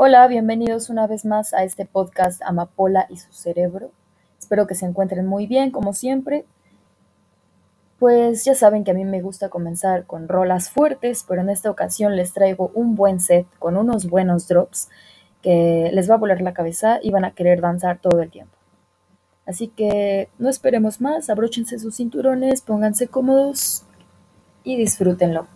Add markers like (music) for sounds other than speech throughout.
Hola, bienvenidos una vez más a este podcast Amapola y su cerebro. Espero que se encuentren muy bien, como siempre. Pues ya saben que a mí me gusta comenzar con rolas fuertes, pero en esta ocasión les traigo un buen set con unos buenos drops que les va a volar la cabeza y van a querer danzar todo el tiempo. Así que no esperemos más, abróchense sus cinturones, pónganse cómodos y disfrútenlo.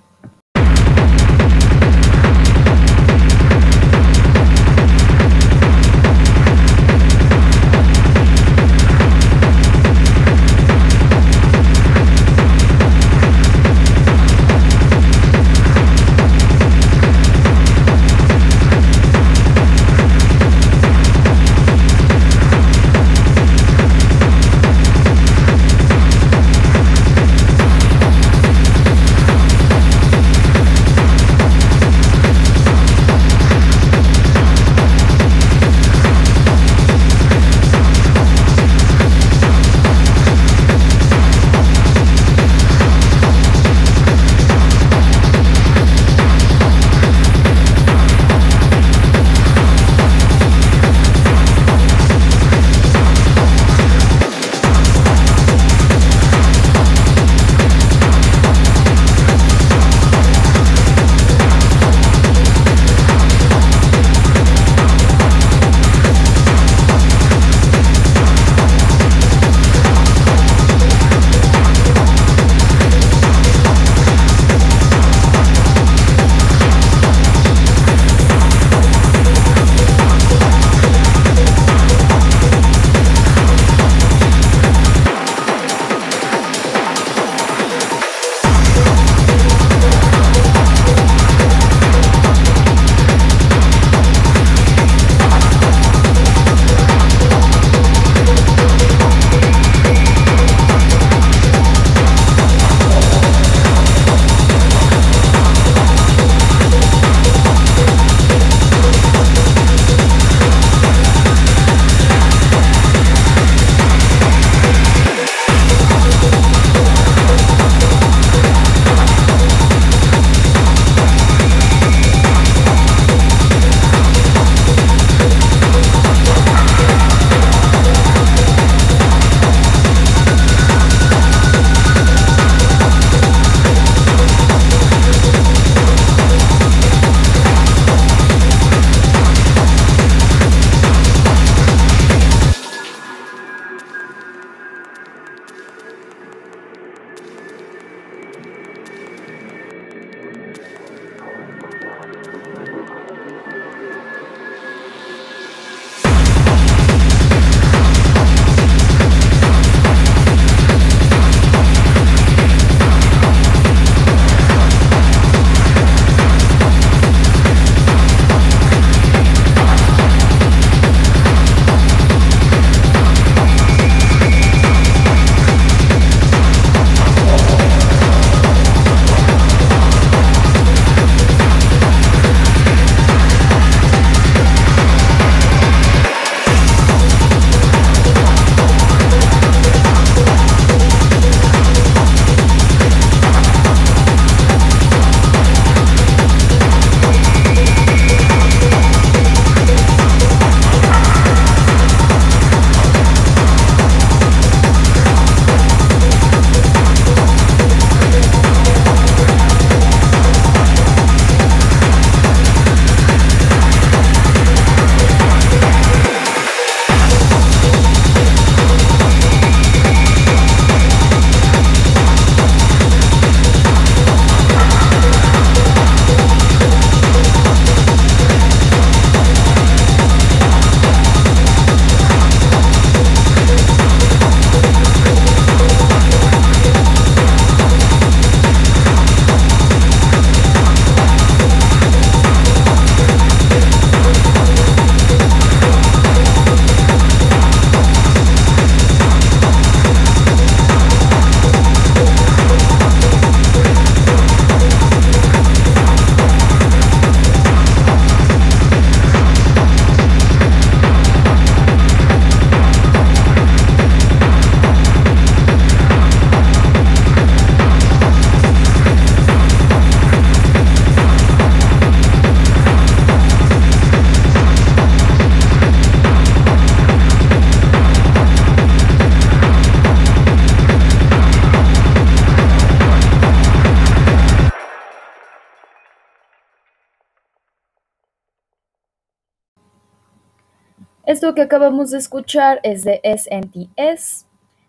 Esto que acabamos de escuchar es de SNTS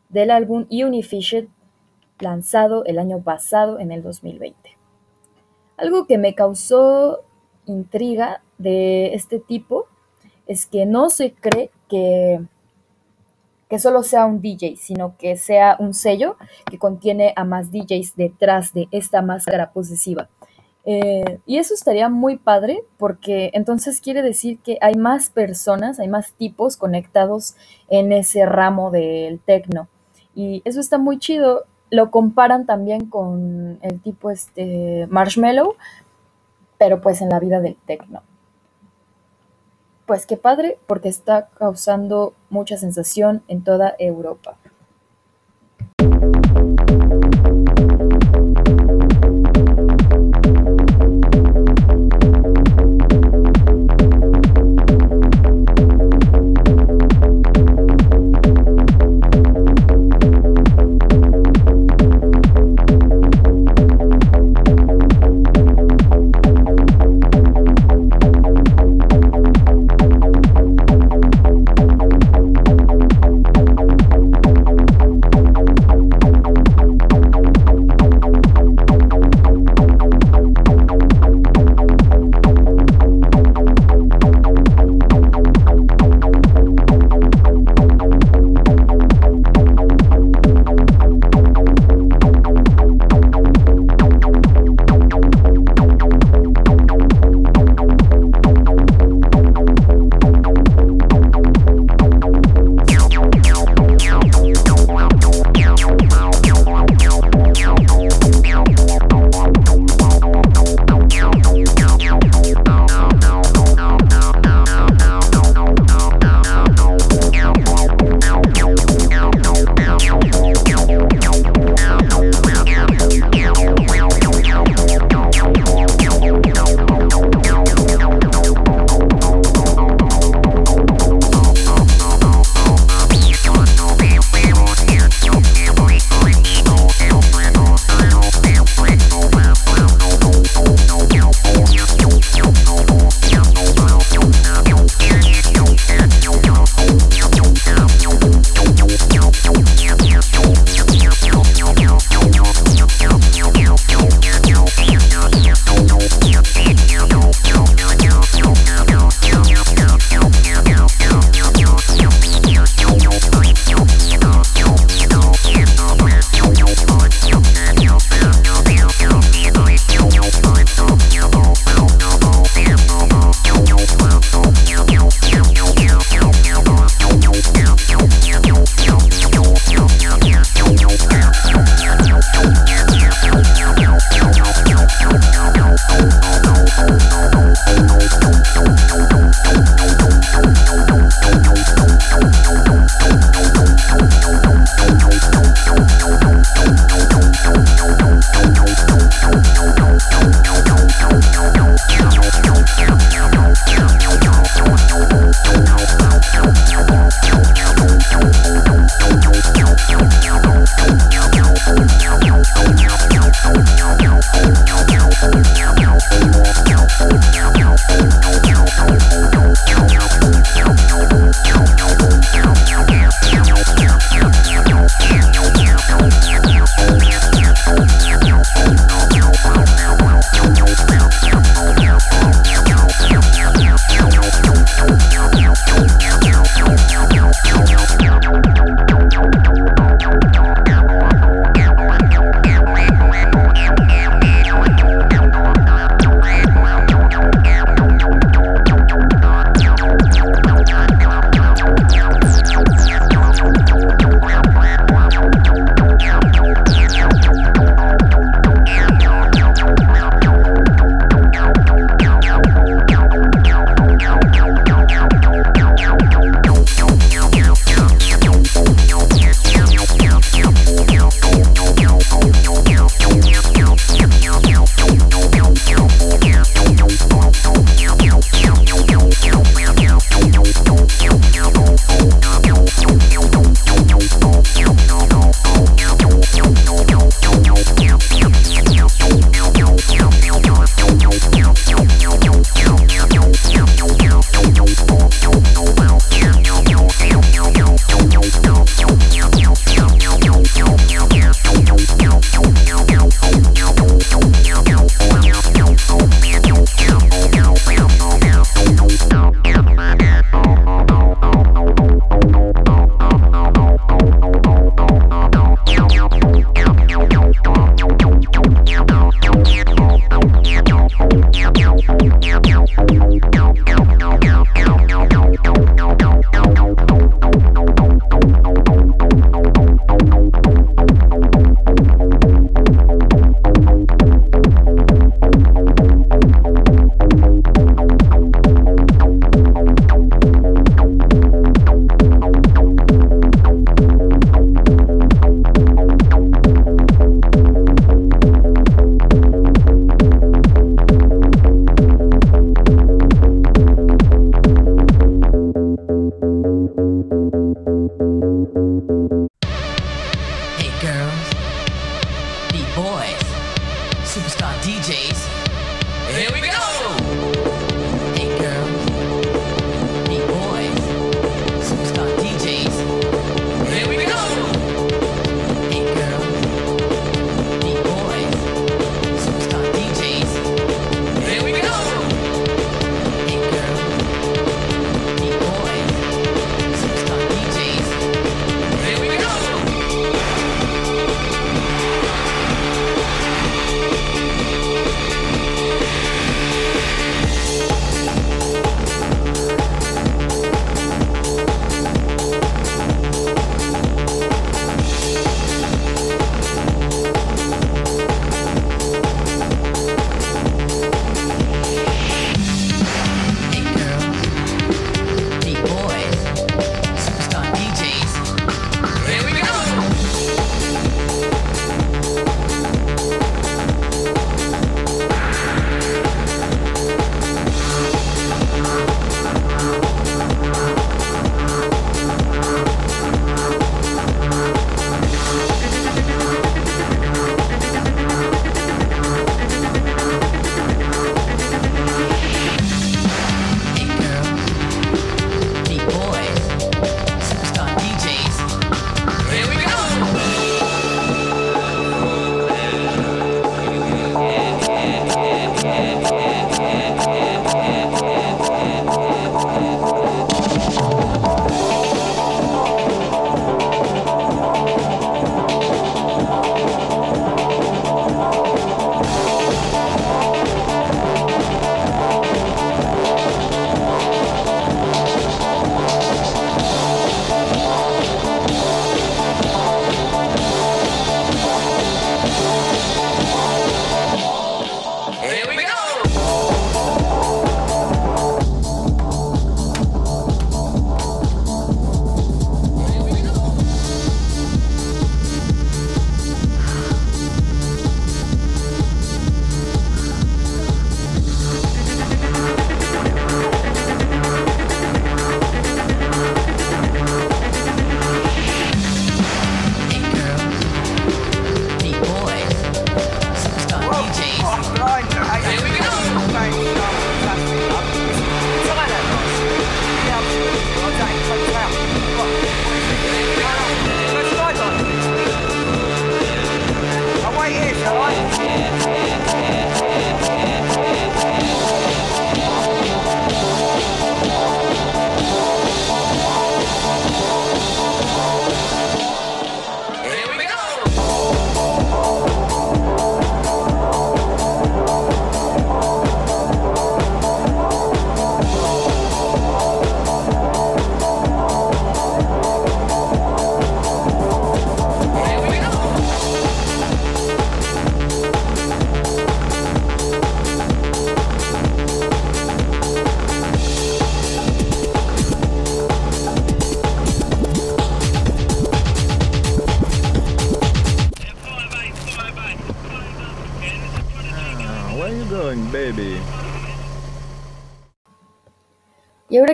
del álbum Unifished lanzado el año pasado en el 2020. Algo que me causó intriga de este tipo es que no se cree que, que solo sea un DJ, sino que sea un sello que contiene a más DJs detrás de esta máscara posesiva. Eh, y eso estaría muy padre porque entonces quiere decir que hay más personas, hay más tipos conectados en ese ramo del techno. Y eso está muy chido. Lo comparan también con el tipo este Marshmallow, pero pues en la vida del techno. Pues qué padre, porque está causando mucha sensación en toda Europa.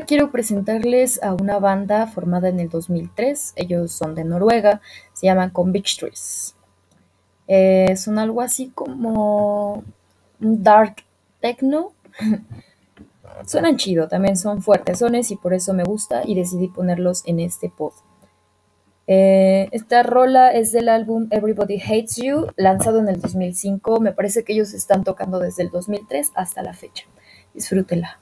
Quiero presentarles a una banda formada en el 2003. Ellos son de Noruega, se llaman Convictories. Eh, son algo así como dark techno. (laughs) Suenan chido, también son fuertes y por eso me gusta y decidí ponerlos en este pod. Eh, esta rola es del álbum Everybody Hates You, lanzado en el 2005. Me parece que ellos están tocando desde el 2003 hasta la fecha. Disfrútela.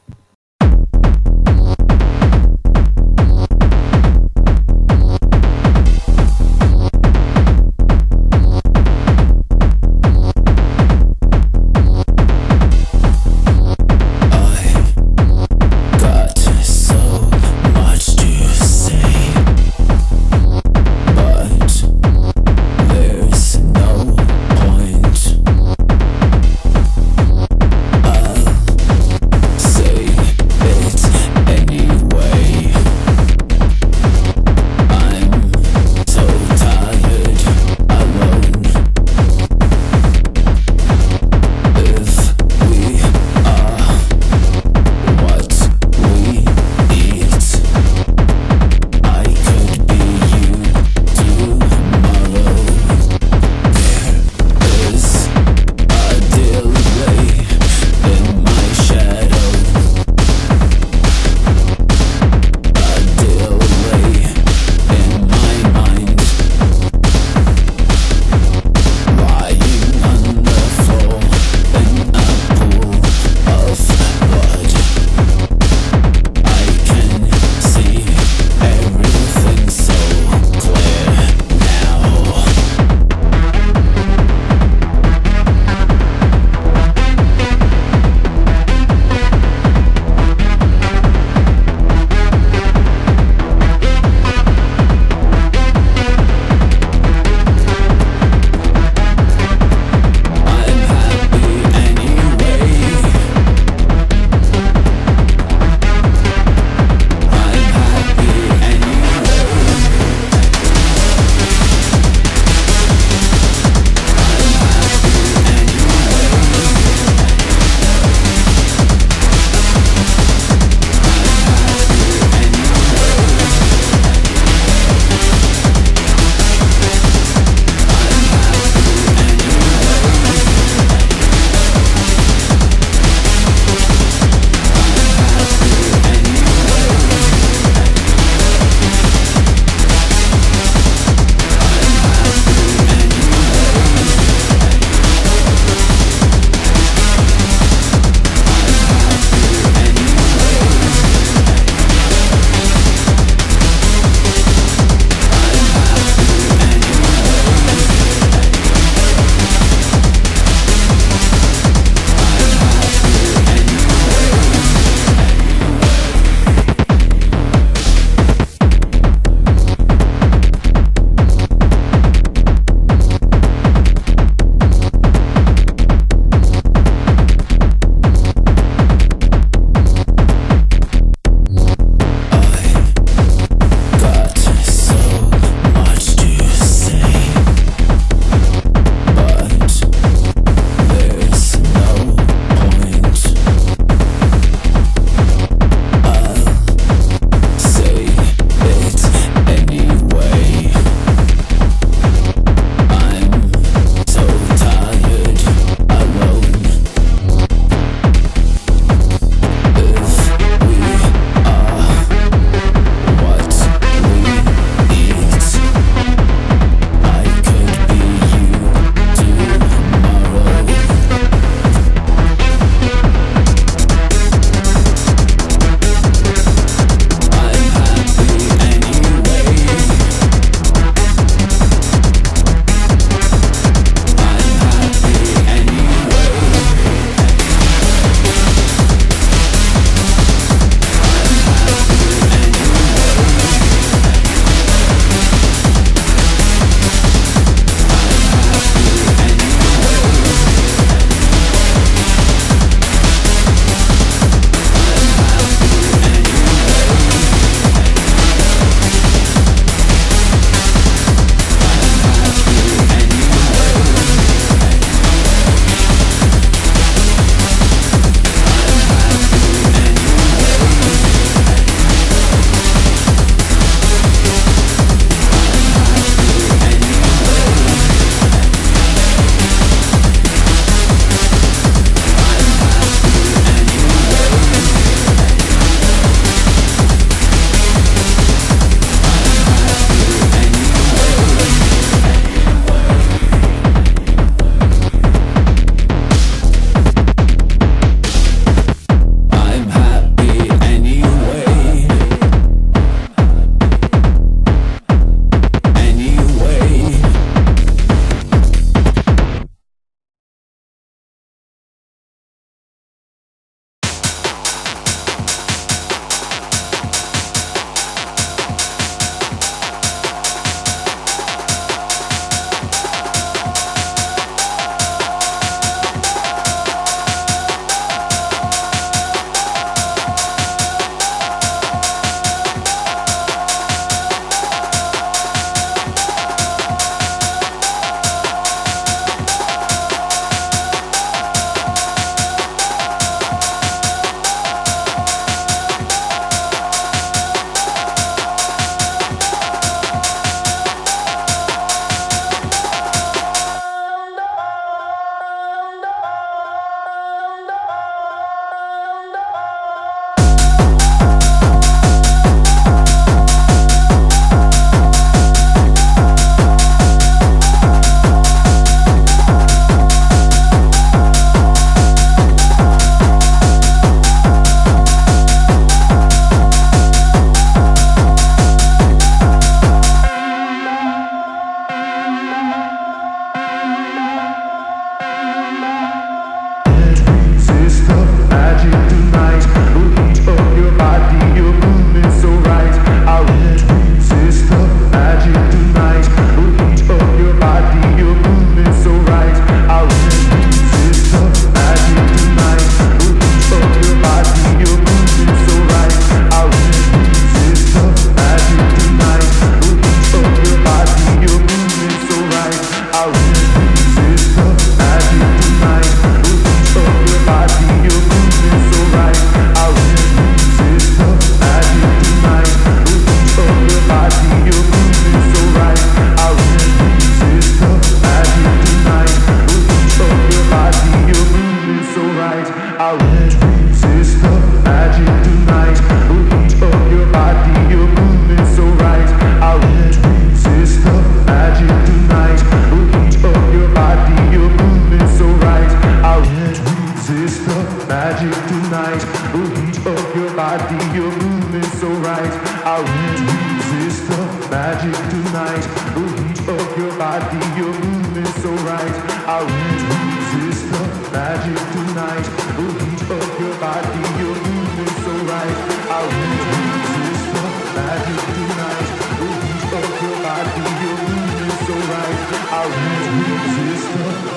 the magic tonight. The heat of your body, your movement so right. I won't resist the magic tonight. The heat of your body, your movement so right. I won't resist the magic tonight. The heat of your body, your movement so right. I won't resist the magic tonight. The heat of your body, your movement so right. I won't resist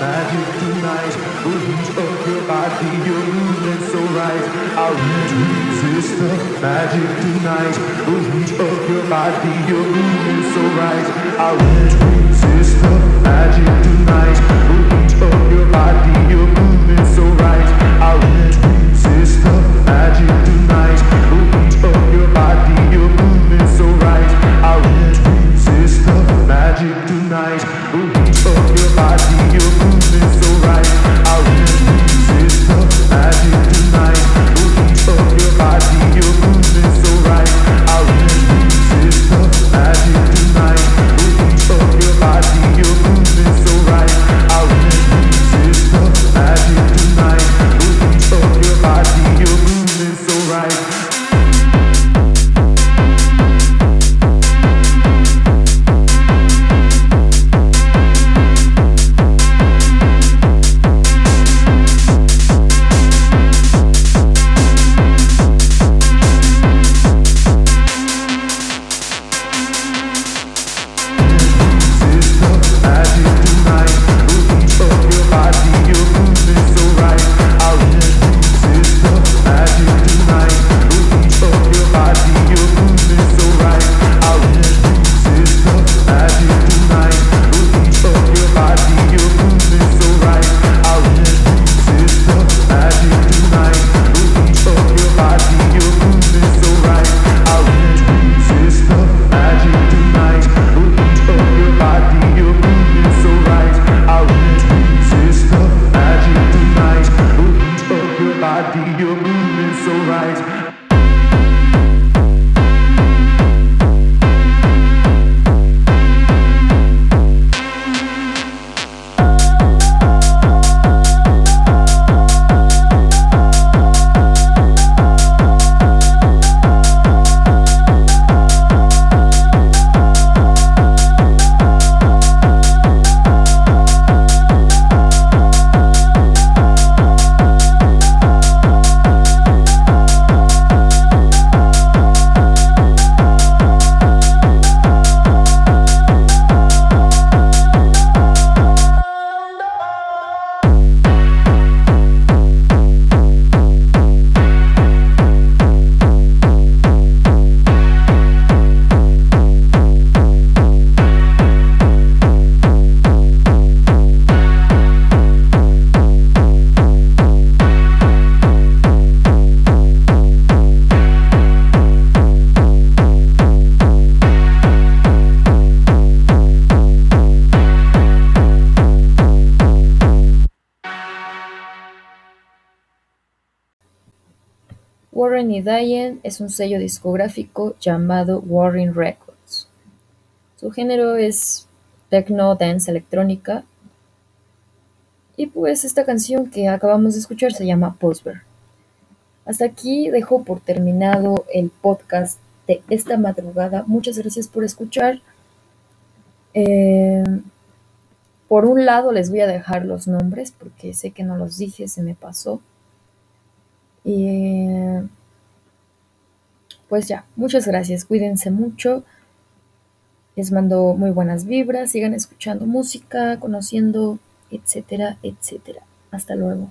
magic tonight. Heat of your body, you're moving so right. I won't resist the magic tonight. Heat of your body, you're moving so right. I won't resist the magic tonight. Heat of your body, you're moving so right. I won't Warren y Diane es un sello discográfico llamado Warren Records. Su género es techno dance electrónica. Y pues esta canción que acabamos de escuchar se llama Postber. Hasta aquí dejo por terminado el podcast de esta madrugada. Muchas gracias por escuchar. Eh, por un lado les voy a dejar los nombres porque sé que no los dije, se me pasó. Y pues ya, muchas gracias, cuídense mucho. Les mando muy buenas vibras, sigan escuchando música, conociendo, etcétera, etcétera. Hasta luego.